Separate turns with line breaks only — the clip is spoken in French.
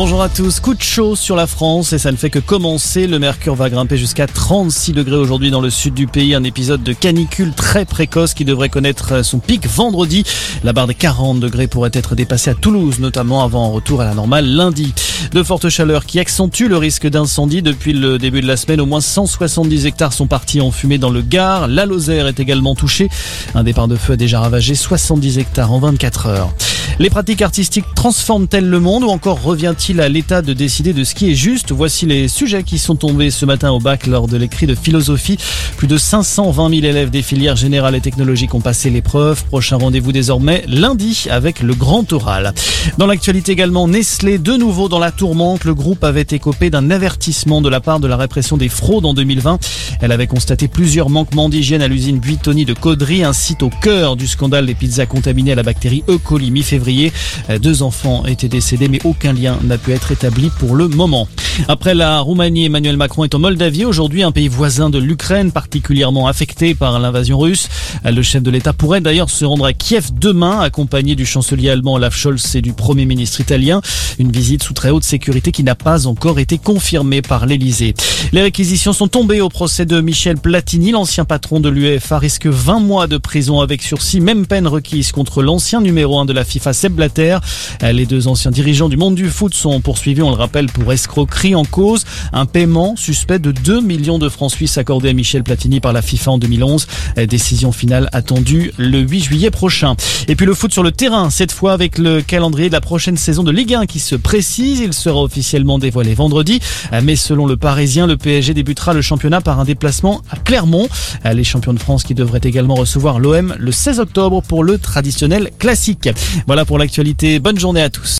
Bonjour à tous. Coup de chaud sur la France et ça ne fait que commencer. Le mercure va grimper jusqu'à 36 degrés aujourd'hui dans le sud du pays. Un épisode de canicule très précoce qui devrait connaître son pic vendredi. La barre des 40 degrés pourrait être dépassée à Toulouse, notamment avant un retour à la normale lundi. De fortes chaleurs qui accentuent le risque d'incendie. Depuis le début de la semaine, au moins 170 hectares sont partis en fumée dans le Gard. La Lozère est également touchée. Un départ de feu a déjà ravagé 70 hectares en 24 heures. Les pratiques artistiques transforment-elles le monde ou encore revient-il à l'État de décider de ce qui est juste? Voici les sujets qui sont tombés ce matin au bac lors de l'écrit de philosophie. Plus de 520 000 élèves des filières générales et technologiques ont passé l'épreuve. Prochain rendez-vous désormais lundi avec le grand oral. Dans l'actualité également, Nestlé de nouveau dans la tourmente. Le groupe avait écopé d'un avertissement de la part de la répression des fraudes en 2020. Elle avait constaté plusieurs manquements d'hygiène à l'usine Buitoni de Caudry, un site au cœur du scandale des pizzas contaminées à la bactérie E. coli mi-février deux enfants étaient décédés, mais aucun lien n'a pu être établi pour le moment. Après la Roumanie, Emmanuel Macron est en Moldavie aujourd'hui, un pays voisin de l'Ukraine, particulièrement affecté par l'invasion russe. Le chef de l'État pourrait d'ailleurs se rendre à Kiev demain, accompagné du chancelier allemand Olaf Scholz et du Premier ministre italien. Une visite sous très haute sécurité qui n'a pas encore été confirmée par l'Elysée. Les réquisitions sont tombées au procès de Michel Platini. L'ancien patron de l'UEFA risque 20 mois de prison avec sursis, même peine requise contre l'ancien numéro 1 de la FIFA, Seb Blatter. Les deux anciens dirigeants du monde du foot sont poursuivis, on le rappelle, pour escroquerie en cause un paiement suspect de 2 millions de francs suisses accordés à Michel Platini par la FIFA en 2011. Décision finale attendue le 8 juillet prochain. Et puis le foot sur le terrain, cette fois avec le calendrier de la prochaine saison de Ligue 1 qui se précise. Il sera officiellement dévoilé vendredi. Mais selon le Parisien, le PSG débutera le championnat par un déplacement à Clermont. Les champions de France qui devraient également recevoir l'OM le 16 octobre pour le traditionnel classique. Voilà pour l'actualité. Bonne journée à tous.